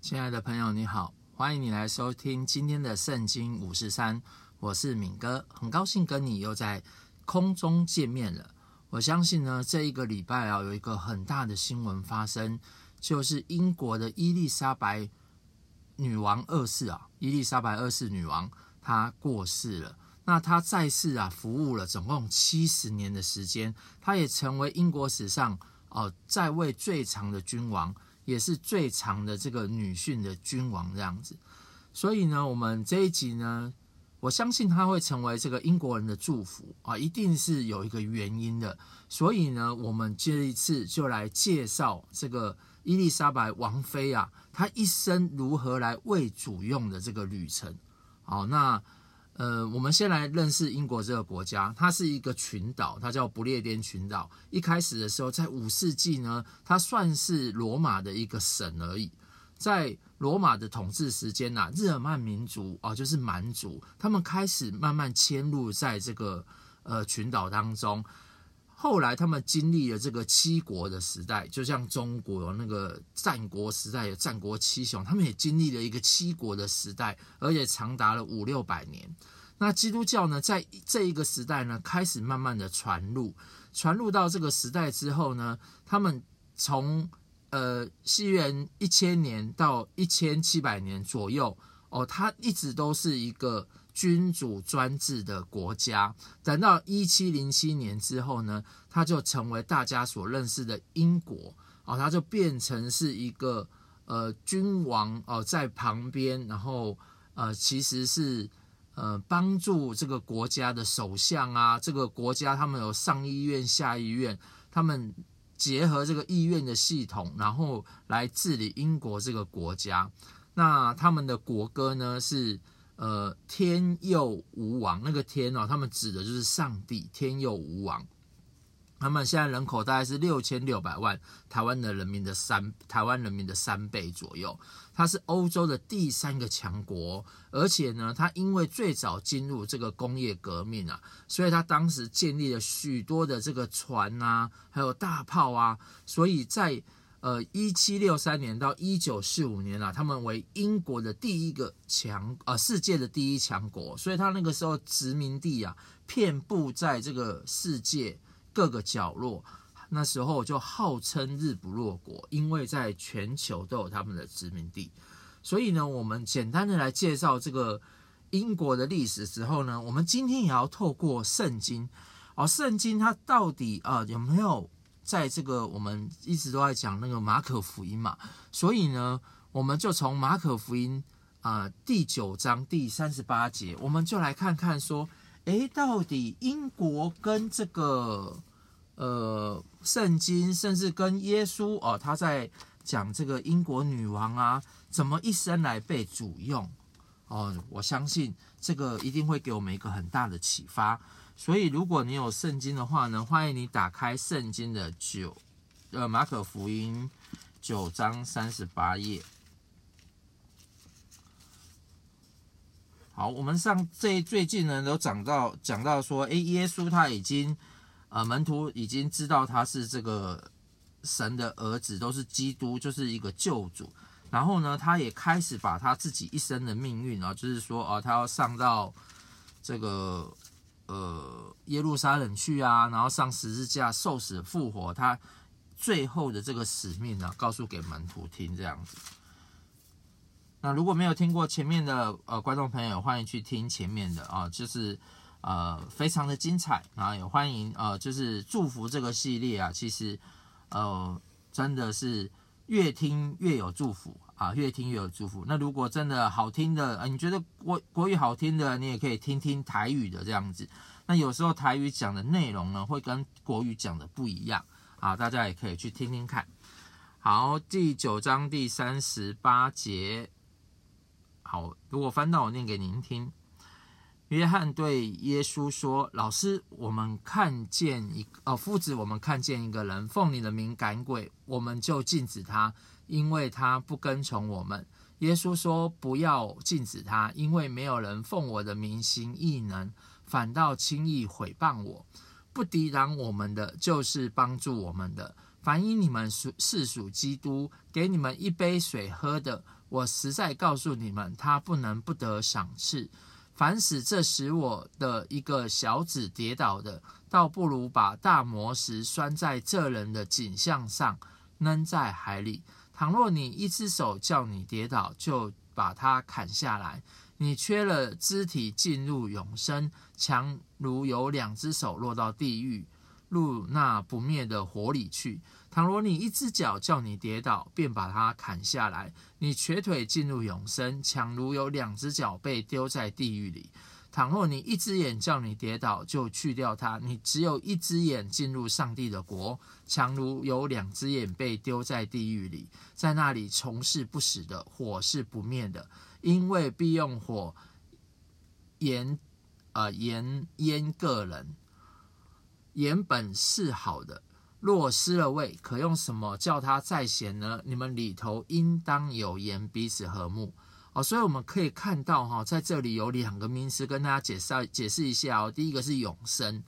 亲爱的朋友，你好，欢迎你来收听今天的圣经五十三，我是敏哥，很高兴跟你又在空中见面了。我相信呢，这一个礼拜啊，有一个很大的新闻发生，就是英国的伊丽莎白女王二世啊，伊丽莎白二世女王她过世了。那她在世啊，服务了总共七十年的时间，她也成为英国史上哦、在位最长的君王。也是最长的这个女性的君王这样子，所以呢，我们这一集呢，我相信他会成为这个英国人的祝福啊，一定是有一个原因的。所以呢，我们这一次就来介绍这个伊丽莎白王妃啊，她一生如何来为主用的这个旅程。好，那。呃，我们先来认识英国这个国家，它是一个群岛，它叫不列颠群岛。一开始的时候，在五世纪呢，它算是罗马的一个省而已。在罗马的统治时间呐，日耳曼民族哦，就是蛮族，他们开始慢慢迁入在这个呃群岛当中。后来他们经历了这个七国的时代，就像中国有那个战国时代有战国七雄，他们也经历了一个七国的时代，而且长达了五六百年。那基督教呢，在这一个时代呢，开始慢慢的传入，传入到这个时代之后呢，他们从呃西元一千年到一千七百年左右，哦，它一直都是一个君主专制的国家。等到一七零七年之后呢，它就成为大家所认识的英国，哦，它就变成是一个呃君王哦在旁边，然后呃其实是。呃，帮助这个国家的首相啊，这个国家他们有上议院、下议院，他们结合这个议院的系统，然后来治理英国这个国家。那他们的国歌呢是呃“天佑吾王”，那个“天”哦，他们指的就是上帝，“天佑吾王”。他们现在人口大概是六千六百万，台湾的人民的三台湾人民的三倍左右。它是欧洲的第三个强国，而且呢，它因为最早进入这个工业革命啊，所以它当时建立了许多的这个船啊，还有大炮啊，所以在呃一七六三年到一九四五年啊，他们为英国的第一个强呃世界的第一强国，所以他那个时候殖民地啊，遍布在这个世界各个角落。那时候就号称日不落国，因为在全球都有他们的殖民地。所以呢，我们简单的来介绍这个英国的历史之后呢，我们今天也要透过圣经哦，圣经它到底啊有没有在这个我们一直都在讲那个马可福音嘛？所以呢，我们就从马可福音啊第九章第三十八节，我们就来看看说，诶，到底英国跟这个。呃，圣经甚至跟耶稣哦，他在讲这个英国女王啊，怎么一生来被主用哦？我相信这个一定会给我们一个很大的启发。所以，如果你有圣经的话呢，欢迎你打开圣经的九呃马可福音九章三十八页。好，我们上这最近呢都讲到讲到说，哎，耶稣他已经。呃，门徒已经知道他是这个神的儿子，都是基督，就是一个救主。然后呢，他也开始把他自己一生的命运啊，就是说啊，他要上到这个呃耶路撒冷去啊，然后上十字架受死复活，他最后的这个使命呢，告诉给门徒听这样子。那如果没有听过前面的呃观众朋友，欢迎去听前面的啊，就是。呃，非常的精彩啊！也欢迎呃，就是祝福这个系列啊，其实呃，真的是越听越有祝福啊，越听越有祝福。那如果真的好听的，呃，你觉得国国语好听的，你也可以听听台语的这样子。那有时候台语讲的内容呢，会跟国语讲的不一样啊，大家也可以去听听看。好，第九章第三十八节，好，如果翻到我念给您听。约翰对耶稣说：“老师，我们看见一哦，夫子，我们看见一个人奉你的名赶鬼，我们就禁止他，因为他不跟从我们。”耶稣说：“不要禁止他，因为没有人奉我的名行异能，反倒轻易毁谤我。不抵挡我们的，就是帮助我们的。凡因你们属是属基督，给你们一杯水喝的，我实在告诉你们，他不能不得赏赐。凡使这使我的一个小子跌倒的，倒不如把大磨石拴在这人的颈项上，扔在海里。倘若你一只手叫你跌倒，就把它砍下来。你缺了肢体进入永生，强如有两只手落到地狱，入那不灭的火里去。倘若你一只脚叫你跌倒，便把它砍下来。你瘸腿进入永生，强如有两只脚被丢在地狱里。倘若你一只眼叫你跌倒，就去掉它。你只有一只眼进入上帝的国，强如有两只眼被丢在地狱里，在那里虫是不死的，火是不灭的。因为必用火盐，呃盐腌个人，盐本是好的，若失了味，可用什么叫它再咸呢？你们里头应当有盐，彼此和睦。哦，所以我们可以看到哈，在这里有两个名词跟大家解释解释一下哦。第一个是永生，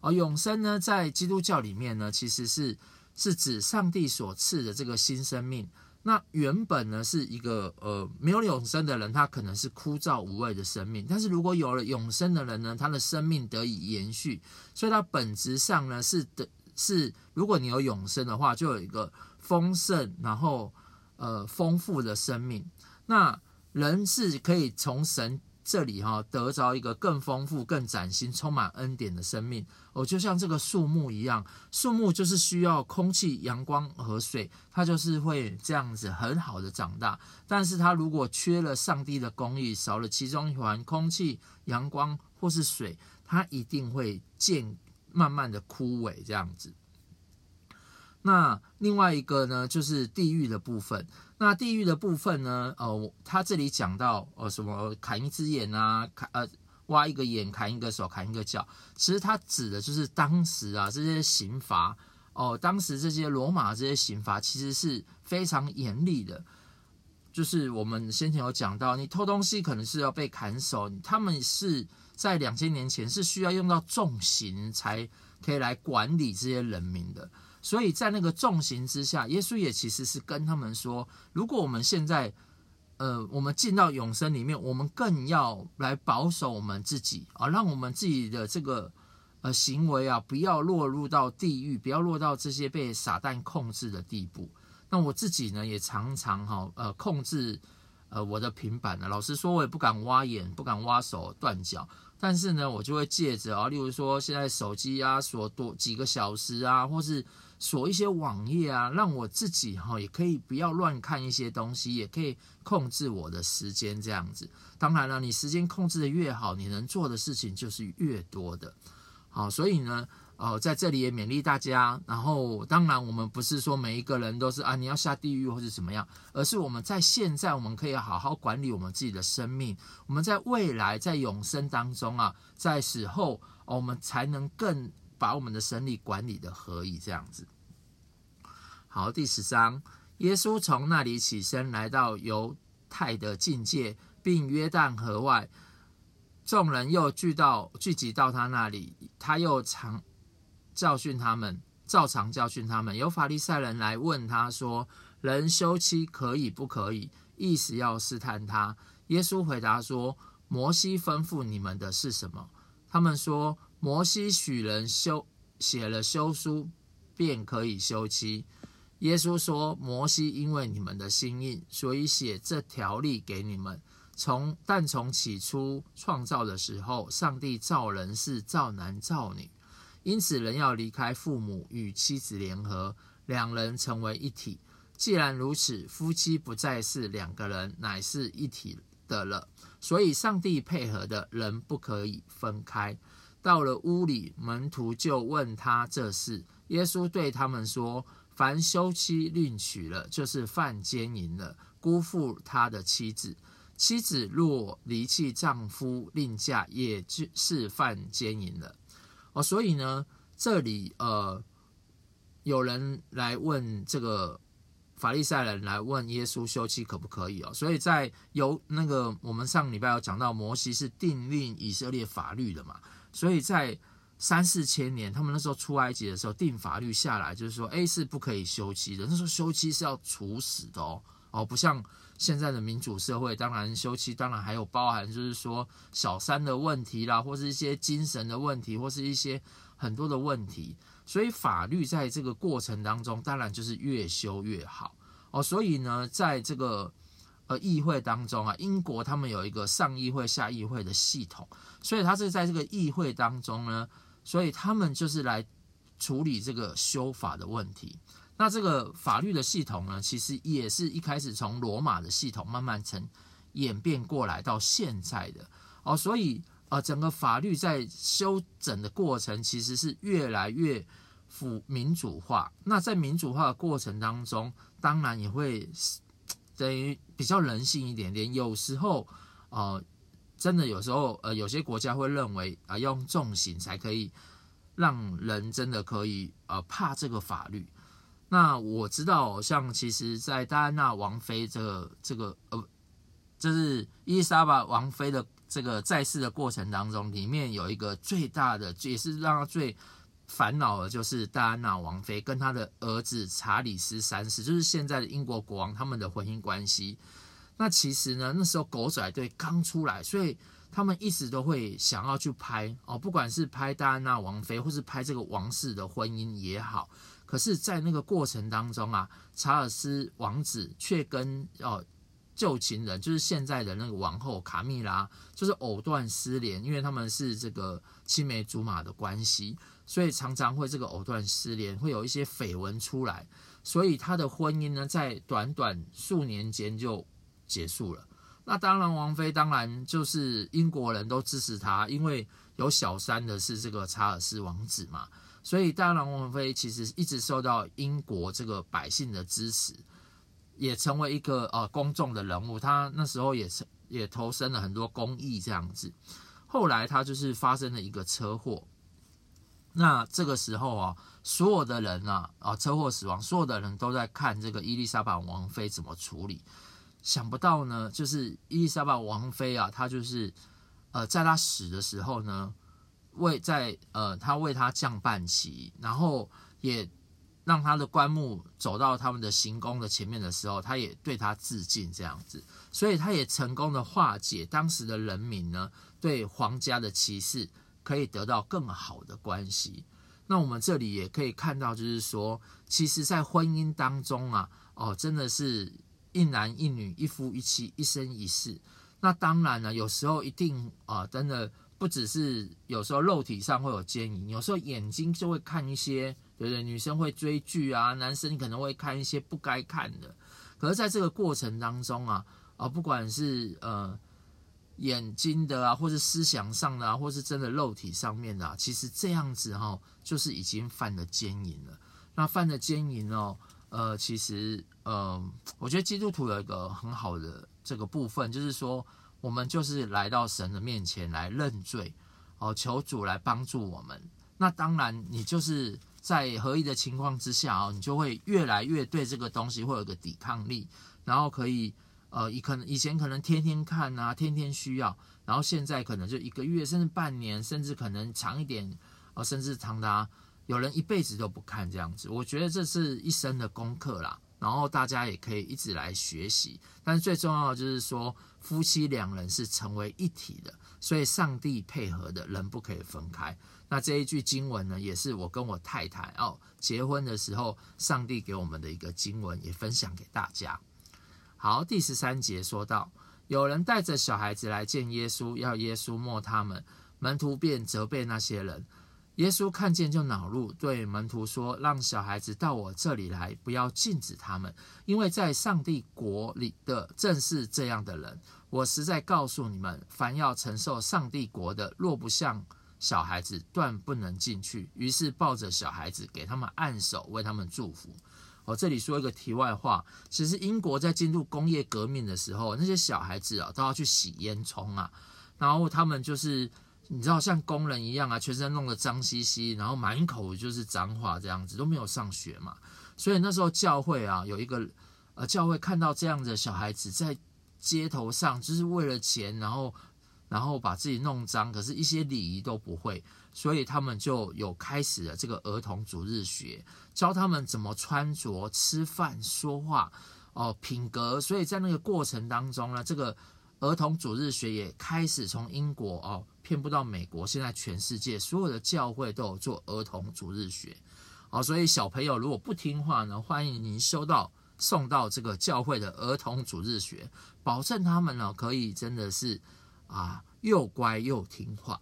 哦，永生呢，在基督教里面呢，其实是是指上帝所赐的这个新生命。那原本呢是一个呃没有永生的人，他可能是枯燥无味的生命。但是如果有了永生的人呢，他的生命得以延续，所以他本质上呢是的，是如果你有永生的话，就有一个丰盛然后呃丰富的生命。那人是可以从神这里哈得着一个更丰富、更崭新、充满恩典的生命。哦，就像这个树木一样，树木就是需要空气、阳光和水，它就是会这样子很好的长大。但是它如果缺了上帝的供应，少了其中一环空气、阳光或是水，它一定会渐慢慢的枯萎这样子。那另外一个呢，就是地狱的部分。那地狱的部分呢，呃，他这里讲到，呃，什么砍一只眼啊，砍呃挖一个眼，砍一个手，砍一个脚。其实他指的就是当时啊这些刑罚哦、当时这些罗马这些刑罚其实是非常严厉的。就是我们先前有讲到，你偷东西可能是要被砍手，他们是在两千年前是需要用到重刑才可以来管理这些人民的。所以在那个重刑之下，耶稣也其实是跟他们说：如果我们现在，呃，我们进到永生里面，我们更要来保守我们自己啊，让我们自己的这个呃行为啊，不要落入到地狱，不要落到这些被撒旦控制的地步。那我自己呢，也常常哈呃控制呃我的平板呢。老实说，我也不敢挖眼，不敢挖手断脚。但是呢，我就会借着啊，例如说现在手机啊锁多几个小时啊，或是锁一些网页啊，让我自己哈也可以不要乱看一些东西，也可以控制我的时间这样子。当然了，你时间控制得越好，你能做的事情就是越多的。好，所以呢。哦，在这里也勉励大家。然后，当然，我们不是说每一个人都是啊，你要下地狱或者怎么样，而是我们在现在，我们可以好好管理我们自己的生命。我们在未来，在永生当中啊，在死后，我们才能更把我们的生命管理的合宜。这样子。好，第十章，耶稣从那里起身，来到犹太的境界，并约旦河外，众人又聚到聚集到他那里，他又常。教训他们，照常教训他们。有法利赛人来问他说：“人休妻可以不可以？”意思要试探他。耶稣回答说：“摩西吩咐你们的是什么？”他们说：“摩西许人休写了休书，便可以休妻。”耶稣说：“摩西因为你们的心硬，所以写这条例给你们。从但从起初创造的时候，上帝造人是造男造女。”因此，人要离开父母，与妻子联合，两人成为一体。既然如此，夫妻不再是两个人，乃是一体的了。所以，上帝配合的人不可以分开。到了屋里，门徒就问他这事。耶稣对他们说：“凡休妻另娶了，就是犯奸淫了，辜负他的妻子。妻子若离弃丈夫另嫁，也就是犯奸淫了。”哦，所以呢，这里呃，有人来问这个法利赛人来问耶稣休妻可不可以哦？所以在有那个我们上礼拜有讲到摩西是订立以色列法律的嘛，所以在三四千年他们那时候出埃及的时候定法律下来，就是说 A 是不可以休妻的，那时候休妻是要处死的哦，哦，不像现在的民主社会，当然休妻，当然还有包含就是说小三的问题啦，或是一些精神的问题，或是一些很多的问题。所以法律在这个过程当中，当然就是越修越好哦。所以呢，在这个呃议会当中啊，英国他们有一个上议会、下议会的系统，所以他是在这个议会当中呢，所以他们就是来处理这个修法的问题。那这个法律的系统呢，其实也是一开始从罗马的系统慢慢成演变过来到现在的哦，所以呃，整个法律在修整的过程其实是越来越府民主化。那在民主化的过程当中，当然也会等于比较人性一点点。有时候呃，真的有时候呃，有些国家会认为啊，用重刑才可以让人真的可以呃怕这个法律。那我知道，像其实，在戴安娜王妃这个这个呃，就是伊丽莎白王妃的这个在世的过程当中，里面有一个最大的，也是让她最烦恼的，就是戴安娜王妃跟她的儿子查理斯三世，就是现在的英国国王他们的婚姻关系。那其实呢，那时候狗仔队刚出来，所以他们一直都会想要去拍哦，不管是拍戴安娜王妃，或是拍这个王室的婚姻也好。可是，在那个过程当中啊，查尔斯王子却跟哦旧情人，就是现在的那个王后卡蜜拉，就是藕断丝连，因为他们是这个青梅竹马的关系，所以常常会这个藕断丝连，会有一些绯闻出来，所以他的婚姻呢，在短短数年间就结束了。那当然，王妃当然就是英国人都支持他，因为有小三的是这个查尔斯王子嘛。所以，当然王妃其实一直受到英国这个百姓的支持，也成为一个呃公众的人物。他那时候也是也投身了很多公益这样子。后来他就是发生了一个车祸，那这个时候啊，所有的人啊啊车祸死亡，所有的人都在看这个伊丽莎白王妃怎么处理。想不到呢，就是伊丽莎白王妃啊，她就是呃在她死的时候呢。为在呃，她为她降半旗，然后也让他的棺木走到他们的行宫的前面的时候，他也对他致敬，这样子，所以他也成功的化解当时的人民呢对皇家的歧视，可以得到更好的关系。那我们这里也可以看到，就是说，其实，在婚姻当中啊，哦，真的是一男一女，一夫一妻，一生一世。那当然呢，有时候一定啊，真的。不只是有时候肉体上会有奸淫，有时候眼睛就会看一些，对不对？女生会追剧啊，男生可能会看一些不该看的。可是在这个过程当中啊，啊，不管是呃眼睛的啊，或是思想上的啊，或是真的肉体上面的啊，其实这样子哈、哦，就是已经犯了奸淫了。那犯了奸淫哦，呃，其实呃，我觉得基督徒有一个很好的这个部分，就是说。我们就是来到神的面前来认罪，哦，求主来帮助我们。那当然，你就是在合一的情况之下哦，你就会越来越对这个东西会有个抵抗力，然后可以呃，以可能以前可能天天看啊，天天需要，然后现在可能就一个月，甚至半年，甚至可能长一点，啊，甚至长达有人一辈子都不看这样子。我觉得这是一生的功课啦。然后大家也可以一直来学习，但是最重要的就是说，夫妻两人是成为一体的，所以上帝配合的人不可以分开。那这一句经文呢，也是我跟我太太哦结婚的时候，上帝给我们的一个经文，也分享给大家。好，第十三节说到，有人带着小孩子来见耶稣，要耶稣摸他们，门徒便责备那些人。耶稣看见就恼怒，对门徒说：“让小孩子到我这里来，不要禁止他们，因为在上帝国里的正是这样的人。我实在告诉你们，凡要承受上帝国的，若不像小孩子，断不能进去。”于是抱着小孩子，给他们按手，为他们祝福。我这里说一个题外话，其实英国在进入工业革命的时候，那些小孩子啊，都要去洗烟囱啊，然后他们就是。你知道像工人一样啊，全身弄得脏兮兮，然后满口就是脏话，这样子都没有上学嘛。所以那时候教会啊，有一个呃教会看到这样的小孩子在街头上，就是为了钱，然后然后把自己弄脏，可是一些礼仪都不会，所以他们就有开始了这个儿童主日学，教他们怎么穿着、吃饭、说话。哦品格，所以在那个过程当中呢，这个儿童主日学也开始从英国哦遍布到美国，现在全世界所有的教会都有做儿童主日学。哦，所以小朋友如果不听话呢，欢迎您收到送到这个教会的儿童主日学，保证他们呢可以真的是啊又乖又听话。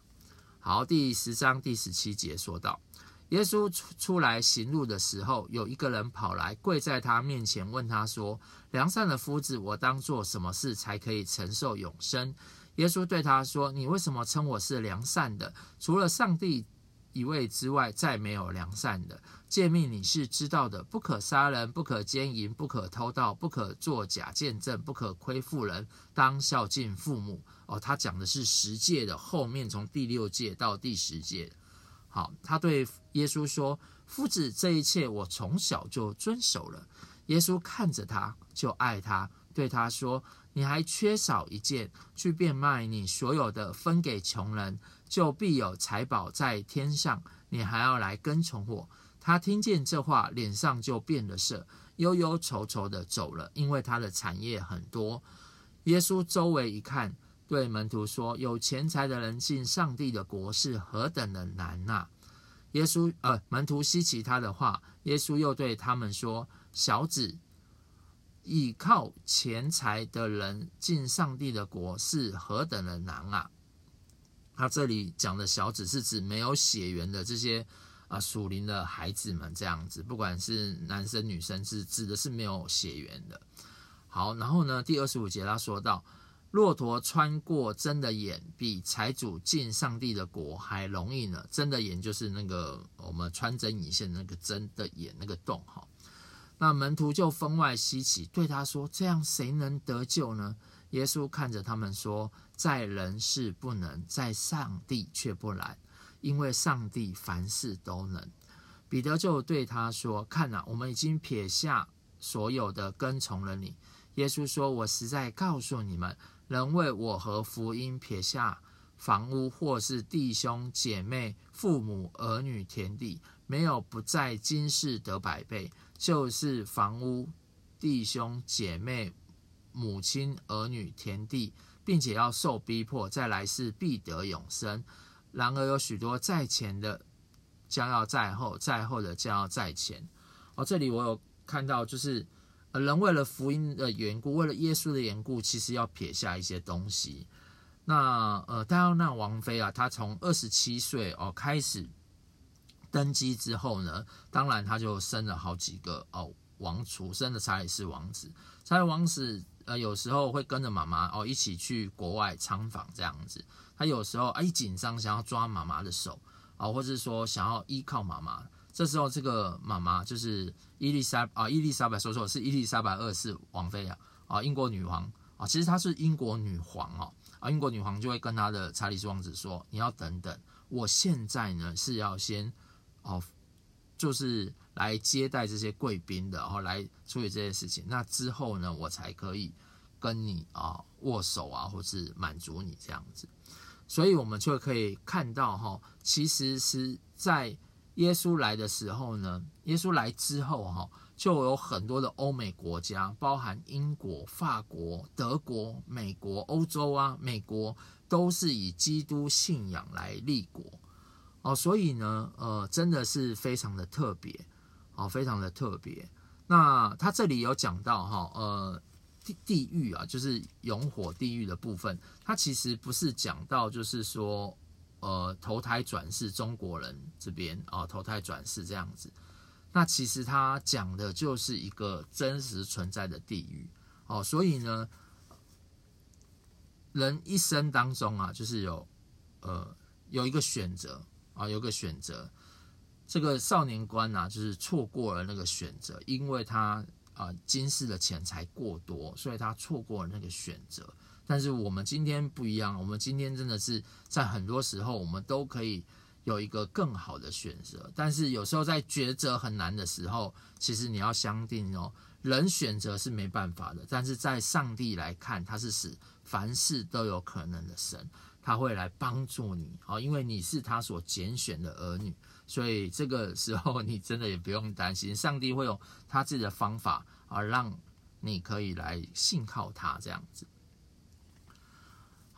好，第十章第十七节说到，耶稣出出来行路的时候，有一个人跑来跪在他面前，问他说：“良善的夫子，我当做什么事才可以承受永生？”耶稣对他说：“你为什么称我是良善的？除了上帝一位之外，再没有良善的。诫命你是知道的：不可杀人，不可奸淫，不可偷盗，不可作假见证，不可亏负人，当孝敬父母。”哦，他讲的是十诫的后面，从第六诫到第十诫。好，他对耶稣说：“夫子，这一切我从小就遵守了。”耶稣看着他，就爱他，对他说：“你还缺少一件，去变卖你所有的，分给穷人，就必有财宝在天上。你还要来跟从我。”他听见这话，脸上就变了色，忧忧愁愁的走了，因为他的产业很多。耶稣周围一看。对门徒说：“有钱财的人进上帝的国是何等的难呐、啊！”耶稣呃，门徒稀奇他的话，耶稣又对他们说：“小子，倚靠钱财的人进上帝的国是何等的难啊！”他这里讲的小子是指没有血缘的这些啊属灵的孩子们，这样子，不管是男生女生，是指的是没有血缘的。好，然后呢，第二十五节他说到。骆驼穿过针的眼，比财主进上帝的国还容易呢。针的眼就是那个我们穿针引线那个针的眼那个洞哈。那门徒就分外稀奇，对他说：“这样谁能得救呢？”耶稣看着他们说：“在人是不能，在上帝却不然，因为上帝凡事都能。”彼得就对他说：“看哪，我们已经撇下所有的，跟从了你。”耶稣说：“我实在告诉你们。”人为我和福音撇下房屋，或是弟兄姐妹、父母儿女、田地，没有不在今世得百倍。就是房屋、弟兄姐妹、母亲儿女、田地，并且要受逼迫，在来世必得永生。然而有许多在前的，将要在后；在后的，将要在前。哦，这里我有看到，就是。人为了福音的缘故，为了耶稣的缘故，其实要撇下一些东西。那呃，戴安娜王妃啊，她从二十七岁哦开始登基之后呢，当然她就生了好几个哦王储，生了查理斯王子。查理王子呃有时候会跟着妈妈哦一起去国外参访这样子。他有时候啊一紧张想要抓妈妈的手啊，或者说想要依靠妈妈。这时候，这个妈妈就是伊丽莎啊，伊丽莎白说错是伊丽莎白二世王妃啊，啊，英国女王啊，其实她是英国女皇哦，啊，英国女皇就会跟她的查理斯王子说：“你要等等，我现在呢是要先哦，就是来接待这些贵宾的，然后来处理这些事情。那之后呢，我才可以跟你啊握手啊，或是满足你这样子。所以，我们就可以看到哈，其实是在。耶稣来的时候呢，耶稣来之后哈，就有很多的欧美国家，包含英国、法国、德国、美国、欧洲啊，美国都是以基督信仰来立国哦，所以呢，呃，真的是非常的特别哦，非常的特别。那他这里有讲到哈，呃，地地狱啊，就是永火地狱的部分，他其实不是讲到就是说。呃，投胎转世，中国人这边啊、投胎转世这样子，那其实他讲的就是一个真实存在的地狱哦。所以呢，人一生当中啊，就是有呃有一个选择啊，有个选择。这个少年官呐、啊，就是错过了那个选择，因为他啊、呃，今世的钱财过多，所以他错过了那个选择。但是我们今天不一样，我们今天真的是在很多时候，我们都可以有一个更好的选择。但是有时候在抉择很难的时候，其实你要相信哦，人选择是没办法的，但是在上帝来看，他是使凡事都有可能的神，他会来帮助你哦，因为你是他所拣选的儿女，所以这个时候你真的也不用担心，上帝会用他自己的方法而让。你可以来信靠他这样子。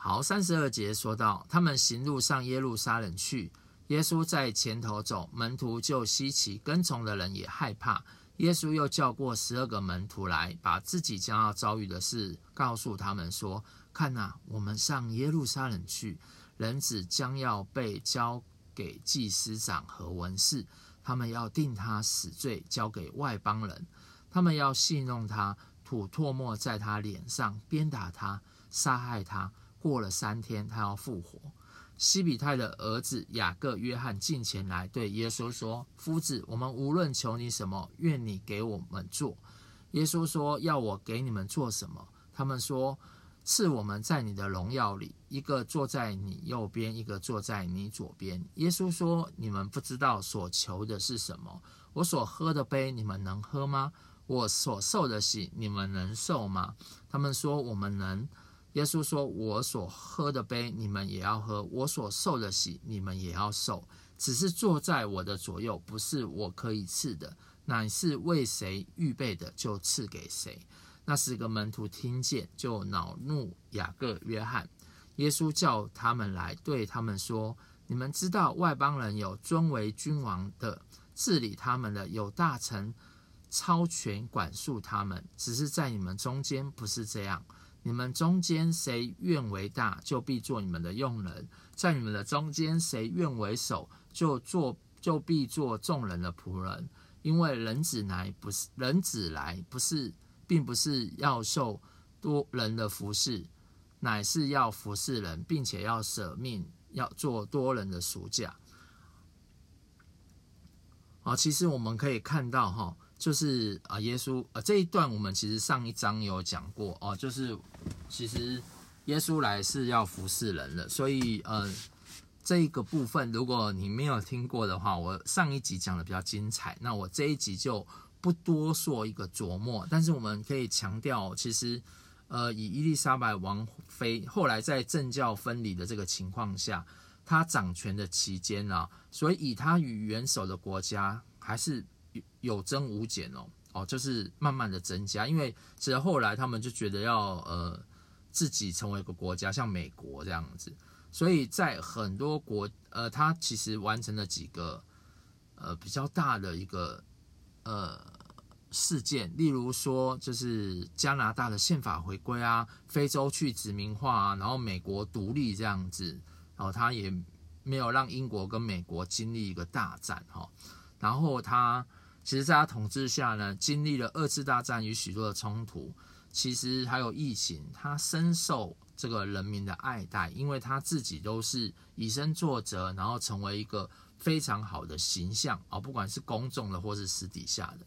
好，三十二节说到，他们行路上耶路撒冷去，耶稣在前头走，门徒就稀奇，跟从的人也害怕。耶稣又叫过十二个门徒来，把自己将要遭遇的事告诉他们说：“看哪，我们上耶路撒冷去，人子将要被交给祭司长和文士，他们要定他死罪，交给外邦人，他们要戏弄他，吐唾沫在他脸上，鞭打他，杀害他。过了三天，他要复活。”西比泰的儿子雅各、约翰进前来对耶稣说：“夫子，我们无论求你什么，愿你给我们做。”耶稣说：“要我给你们做什么？”他们说：“赐我们在你的荣耀里，一个坐在你右边，一个坐在你左边。”耶稣说：“你们不知道所求的是什么。我所喝的杯，你们能喝吗？我所受的洗，你们能受吗？”他们说：“我们能。”耶稣说：“我所喝的杯，你们也要喝；我所受的洗，你们也要受。只是坐在我的左右，不是我可以赐的，乃是为谁预备的，就赐给谁。”那十个门徒听见，就恼怒雅各、约翰。耶稣叫他们来，对他们说：“你们知道，外邦人有尊为君王的，治理他们的有大臣超权管束他们，只是在你们中间不是这样。”你们中间谁愿为大，就必做你们的用人；在你们的中间谁愿为首，就做就必做众人的仆人。因为人子来不是人子来不是，并不是要受多人的服侍，乃是要服侍人，并且要舍命，要做多人的赎价。好，其实我们可以看到哈。就是啊，耶稣啊，这一段我们其实上一章有讲过哦，就是其实耶稣来是要服侍人的，所以呃，这一个部分如果你没有听过的话，我上一集讲的比较精彩，那我这一集就不多说一个琢磨，但是我们可以强调，其实呃，以伊丽莎白王妃后来在政教分离的这个情况下，她掌权的期间啊，所以以她与元首的国家还是。有增无减哦，哦，就是慢慢的增加，因为其实后来他们就觉得要呃自己成为一个国家，像美国这样子，所以在很多国呃，他其实完成了几个呃比较大的一个呃事件，例如说就是加拿大的宪法回归啊，非洲去殖民化啊，然后美国独立这样子，然后他也没有让英国跟美国经历一个大战哈，然后他。其实，在他统治下呢，经历了二次大战与许多的冲突，其实还有疫情，他深受这个人民的爱戴，因为他自己都是以身作则，然后成为一个非常好的形象啊，不管是公众的或是私底下的。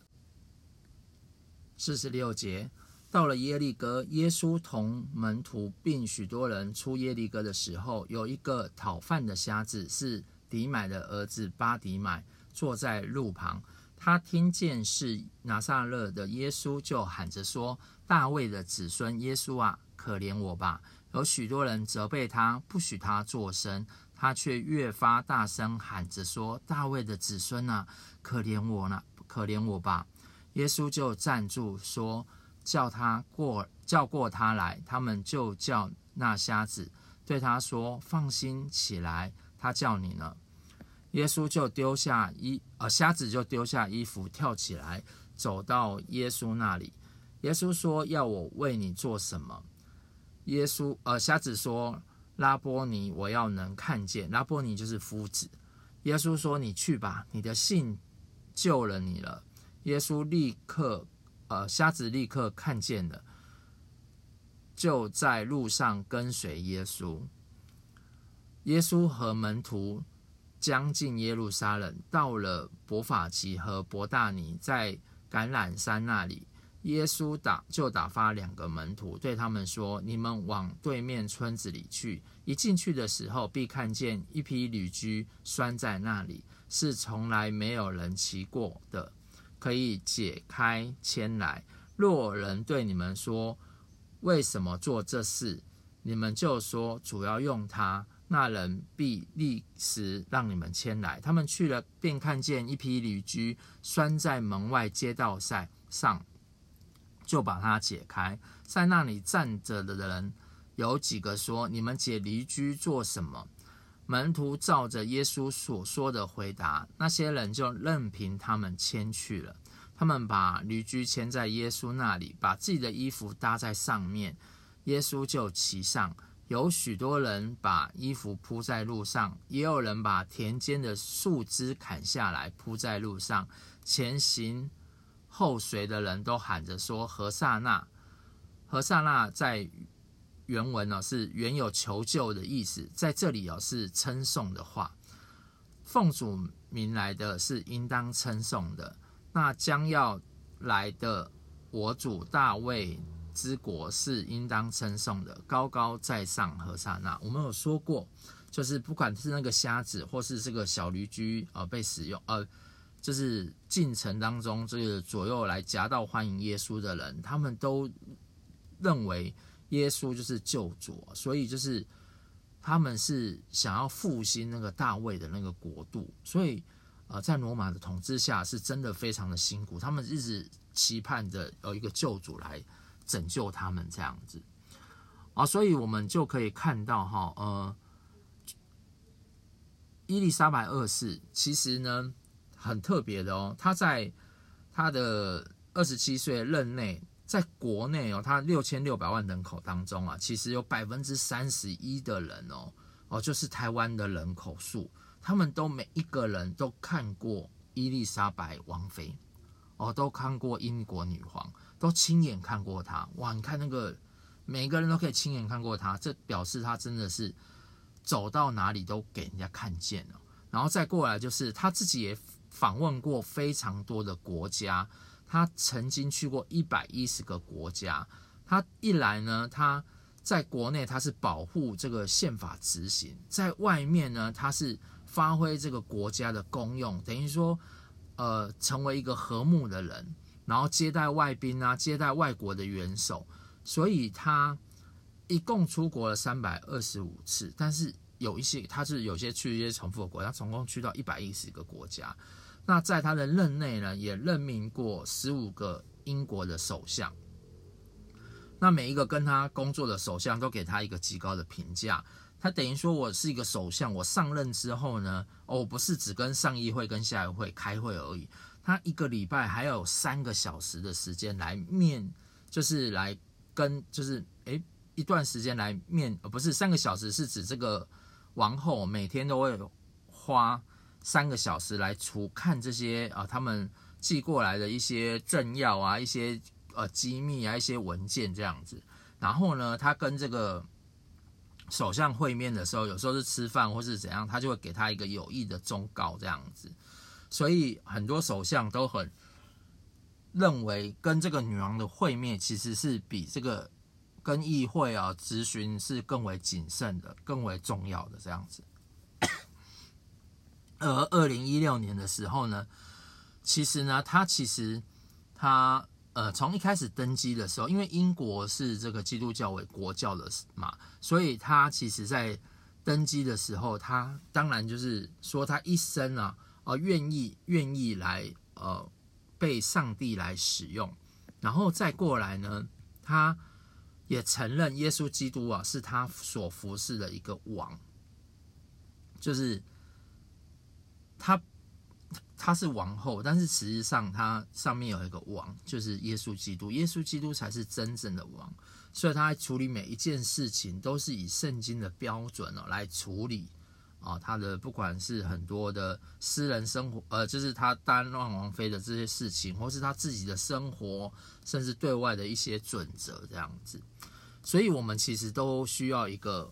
四十六节，到了耶利哥，耶稣同门徒并许多人出耶利哥的时候，有一个讨饭的瞎子，是底买的儿子巴底买，坐在路旁。他听见是拿撒勒的耶稣，就喊着说：“大卫的子孙耶稣啊，可怜我吧！”有许多人责备他，不许他作声，他却越发大声喊着说：“大卫的子孙啊，可怜我呢，可怜我吧！”耶稣就站住说：“叫他过，叫过他来。”他们就叫那瞎子，对他说：“放心起来，他叫你呢。”耶稣就丢下衣，呃，瞎子就丢下衣服，跳起来，走到耶稣那里。耶稣说：“要我为你做什么？”耶稣，呃，瞎子说：“拉波尼，我要能看见。”拉波尼就是夫子。耶稣说：“你去吧，你的信救了你了。”耶稣立刻，呃，瞎子立刻看见了，就在路上跟随耶稣。耶稣和门徒。将近耶路撒冷，到了伯法其和伯大尼，在橄榄山那里，耶稣打就打发两个门徒，对他们说：“你们往对面村子里去，一进去的时候，必看见一匹驴駒拴在那里，是从来没有人骑过的，可以解开牵来。若人对你们说，为什么做这事？你们就说，主要用它。”那人必立时让你们牵来。他们去了，便看见一匹驴駒拴在门外街道上，就把它解开。在那里站着的人有几个说：“你们解驴駒做什么？”门徒照着耶稣所说的回答，那些人就任凭他们牵去了。他们把驴駒牵在耶稣那里，把自己的衣服搭在上面，耶稣就骑上。有许多人把衣服铺在路上，也有人把田间的树枝砍下来铺在路上。前行后随的人都喊着说：“何撒那，何撒那！”在原文呢是原有求救的意思，在这里哦是称颂的话。奉主名来的是应当称颂的。那将要来的我主大卫之国是应当称颂的，高高在上和刹那。我们有说过，就是不管是那个瞎子，或是这个小驴驹呃被使用，呃，就是进城当中这个左右来夹道欢迎耶稣的人，他们都认为。耶稣就是救主，所以就是他们是想要复兴那个大卫的那个国度，所以呃，在罗马的统治下是真的非常的辛苦，他们一直期盼着有一个救主来拯救他们这样子啊，所以我们就可以看到哈，呃，伊丽莎白二世其实呢很特别的哦，他在他的二十七岁任内。在国内哦，他六千六百万人口当中啊，其实有百分之三十一的人哦哦，就是台湾的人口数，他们都每一个人都看过伊丽莎白王妃哦，都看过英国女皇，都亲眼看过她。哇！你看那个每个人都可以亲眼看过她，这表示她真的是走到哪里都给人家看见了。然后再过来就是她自己也访问过非常多的国家。她曾经去过一百一十个国家。她一来呢，她在国内她是保护这个宪法执行，在外面呢，她是发挥这个国家的功用，等于说，呃，成为一个和睦的人，然后接待外宾啊，接待外国的元首。所以他一共出国了三百二十五次，但是有一些他是有些去一些重复的国家，总共去到一百一十个国家。那在他的任内呢，也任命过十五个英国的首相。那每一个跟他工作的首相都给他一个极高的评价。他等于说，我是一个首相，我上任之后呢，哦，不是只跟上议会跟下议会开会而已。他一个礼拜还有三个小时的时间来面，就是来跟，就是诶一段时间来面，呃，不是三个小时，是指这个王后每天都会花。三个小时来除看这些啊，他们寄过来的一些政要啊，一些呃机密啊，一些文件这样子。然后呢，他跟这个首相会面的时候，有时候是吃饭或是怎样，他就会给他一个有益的忠告这样子。所以很多首相都很认为，跟这个女王的会面其实是比这个跟议会啊咨询是更为谨慎的，更为重要的这样子。而二零一六年的时候呢，其实呢，他其实他呃，从一开始登基的时候，因为英国是这个基督教为国教的嘛，所以他其实在登基的时候，他当然就是说他一生啊，呃，愿意愿意来呃被上帝来使用，然后再过来呢，他也承认耶稣基督啊是他所服侍的一个王，就是。他他是王后，但是实际上他上面有一个王，就是耶稣基督。耶稣基督才是真正的王，所以他在处理每一件事情都是以圣经的标准哦来处理啊。他的不管是很多的私人生活，呃，就是他担任王妃的这些事情，或是他自己的生活，甚至对外的一些准则这样子。所以，我们其实都需要一个。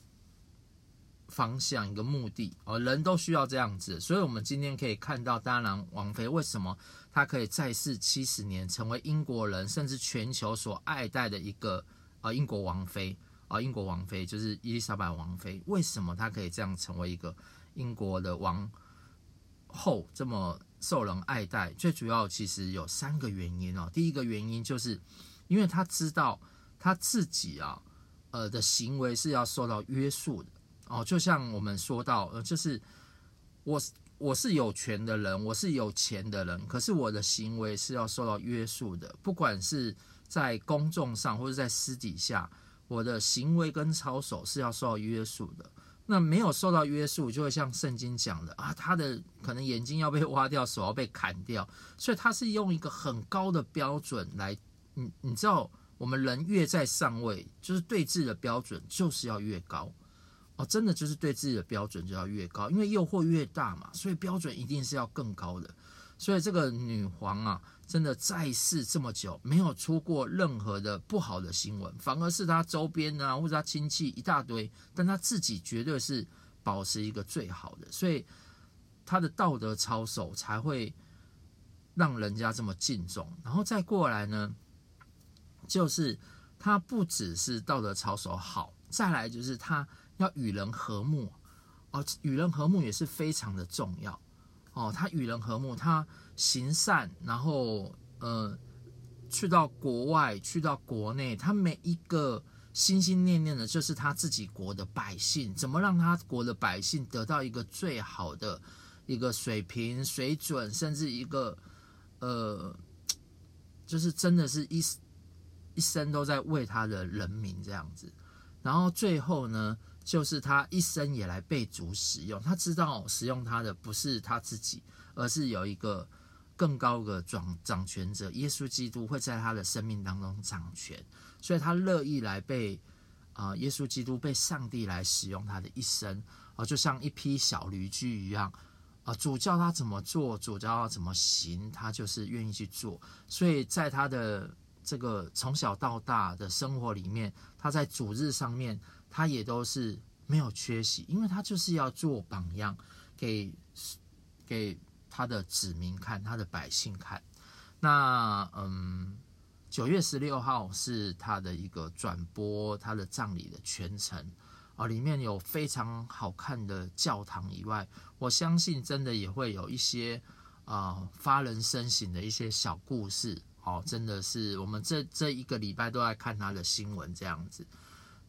方向一个目的哦，人都需要这样子，所以我们今天可以看到，当然王妃为什么她可以在世七十年，成为英国人甚至全球所爱戴的一个啊英国王妃啊英国王妃就是伊丽莎白王妃，为什么她可以这样成为一个英国的王后，这么受人爱戴？最主要其实有三个原因哦。第一个原因就是因为她知道她自己啊呃的行为是要受到约束的。哦，就像我们说到，呃，就是我我是有权的人，我是有钱的人，可是我的行为是要受到约束的，不管是在公众上或者在私底下，我的行为跟操守是要受到约束的。那没有受到约束，就会像圣经讲的啊，他的可能眼睛要被挖掉，手要被砍掉，所以他是用一个很高的标准来，你你知道，我们人越在上位，就是对峙的标准就是要越高哦，真的就是对自己的标准就要越高，因为诱惑越大嘛，所以标准一定是要更高的。所以这个女皇啊，真的在世这么久，没有出过任何的不好的新闻，反而是她周边啊，或者她亲戚一大堆，但她自己绝对是保持一个最好的，所以她的道德操守才会让人家这么敬重。然后再过来呢，就是她不只是道德操守好，再来就是她要与人和睦。哦，与人和睦也是非常的重要。哦，他与人和睦，他行善，然后呃，去到国外，去到国内，他每一个心心念念的就是他自己国的百姓，怎么让他国的百姓得到一个最好的一个水平、水准，甚至一个呃，就是真的是一一生都在为他的人民这样子，然后最后呢，就是他一生也来被主使用，他知道使用他的不是他自己，而是有一个更高的掌掌权者，耶稣基督会在他的生命当中掌权，所以他乐意来被啊、耶稣基督被上帝来使用他的一生啊、就像一匹小驴驹一样啊、主教他怎么做，主教他怎么行，他就是愿意去做，所以在他的这个从小到大的生活里面，他在主日上面。他也都是没有缺席，因为他就是要做榜样，给给他的子民看，他的百姓看。那嗯，九月十六号是他的一个转播他的葬礼的全程啊，里面有非常好看的教堂以外，我相信真的也会有一些啊发人深省的一些小故事哦，真的是我们这这一个礼拜都在看他的新闻这样子。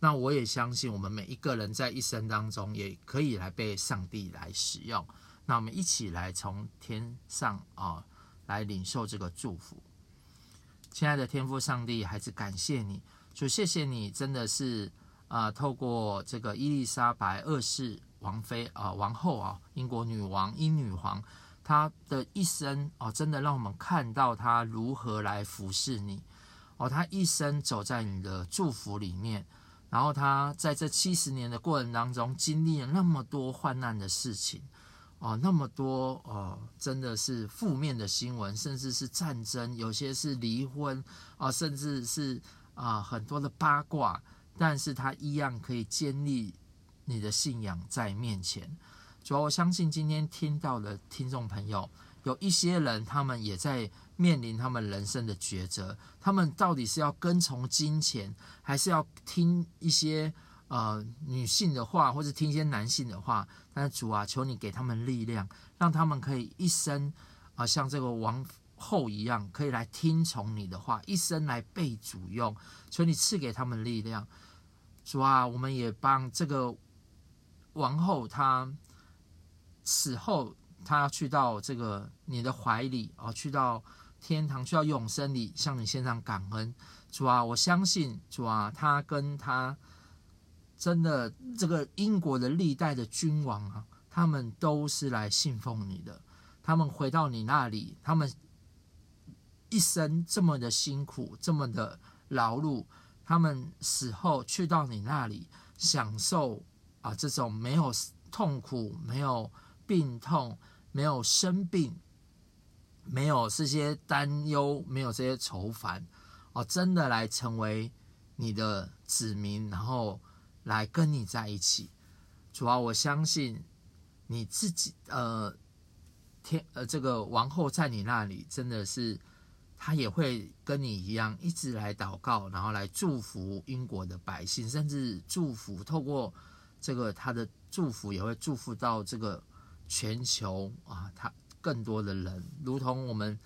那我也相信，我们每一个人在一生当中也可以来被上帝来使用。那我们一起来从天上啊来领受这个祝福。亲爱的天父上帝，还是感谢你，就谢谢你，真的是啊，透过这个伊丽莎白二世王妃啊王后啊，英国女王英女皇，她的一生哦，真的让我们看到她如何来服侍你哦，她一生走在你的祝福里面。然后他在这七十年的过程当中，经历了那么多患难的事情，哦，那么多哦，真的是负面的新闻，甚至是战争，有些是离婚啊，甚至是啊很多的八卦，但是他一样可以建立你的信仰在面前。主要我相信今天听到的听众朋友，有一些人他们也在。面临他们人生的抉择，他们到底是要跟从金钱，还是要听一些呃女性的话，或者听一些男性的话？但是主啊，求你给他们力量，让他们可以一生啊、像这个王后一样，可以来听从你的话，一生来被主用。求你赐给他们力量。主啊，我们也帮这个王后，她死后，他要去到这个你的怀里啊、呃，去到。天堂去到永生里向你献上感恩，主啊，我相信主啊，他跟他真的这个英国的历代的君王啊，他们都是来信奉你的。他们回到你那里，他们一生这么的辛苦，这么的劳碌，他们死后去到你那里，享受啊这种没有痛苦、没有病痛、没有生病。没有这些担忧，没有这些愁烦，哦，真的来成为你的子民，然后来跟你在一起。主要我相信你自己，呃，天，呃，这个王后在你那里，真的是她也会跟你一样，一直来祷告，然后来祝福英国的百姓，甚至祝福透过这个她的祝福，也会祝福到这个全球啊，他。更多的人，如同我们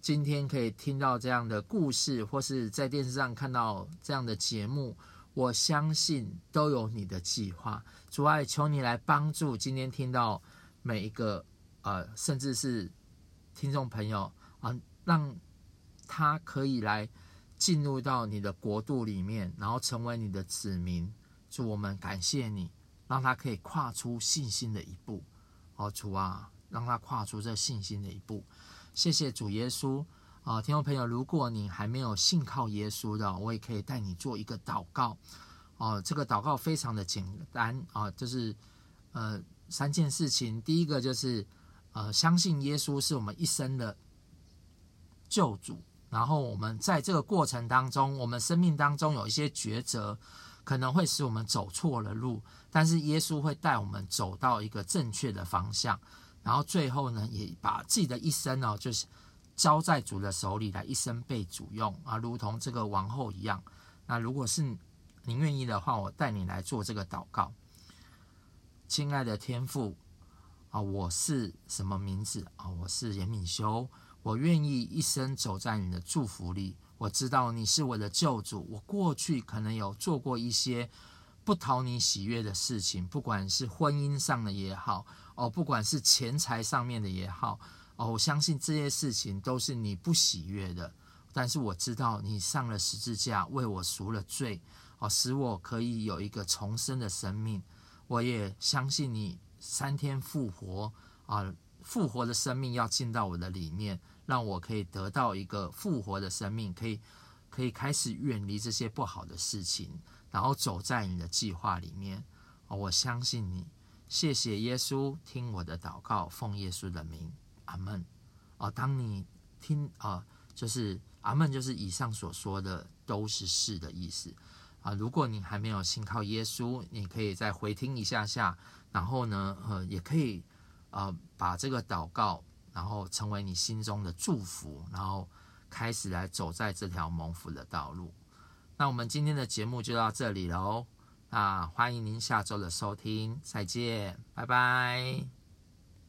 今天可以听到这样的故事，或是在电视上看到这样的节目，我相信都有你的计划。主爱，求你来帮助今天听到每一个呃，甚至是听众朋友啊，让他可以来进入到你的国度里面，然后成为你的子民。祝，我们感谢你，让他可以跨出信心的一步。哦，主啊，让他跨出这信心的一步。谢谢主耶稣。啊，听众朋友，如果你还没有信靠耶稣的，我也可以带你做一个祷告。哦，这个祷告非常的简单啊，就是呃三件事情。第一个就是呃相信耶稣是我们一生的救主，然后我们在这个过程当中，我们生命当中有一些抉择，可能会使我们走错了路，但是耶稣会带我们走到一个正确的方向。然后最后呢，也把自己的一生呢，就是。交在主的手里来，一生被主用啊，如同这个王后一样。那如果是您愿意的话，我带你来做这个祷告。亲爱的天父啊，我是什么名字啊？我是严敏修。我愿意一生走在你的祝福里。我知道你是我的救主。我过去可能有做过一些不讨你喜悦的事情，不管是婚姻上的也好，哦，不管是钱财上面的也好。哦，我相信这些事情都是你不喜悦的，但是我知道你上了十字架为我赎了罪，哦，使我可以有一个重生的生命。我也相信你三天复活，啊，复活的生命要进到我的里面，让我可以得到一个复活的生命，可以可以开始远离这些不好的事情，然后走在你的计划里面。哦，我相信你，谢谢耶稣，听我的祷告，奉耶稣的名。阿门。哦，当你听啊，就是阿门，就是以上所说的都是是的意思啊。如果你还没有信靠耶稣，你可以再回听一下下，然后呢，呃，也可以呃把这个祷告，然后成为你心中的祝福，然后开始来走在这条蒙福的道路。那我们今天的节目就到这里喽，那欢迎您下周的收听，再见，拜拜。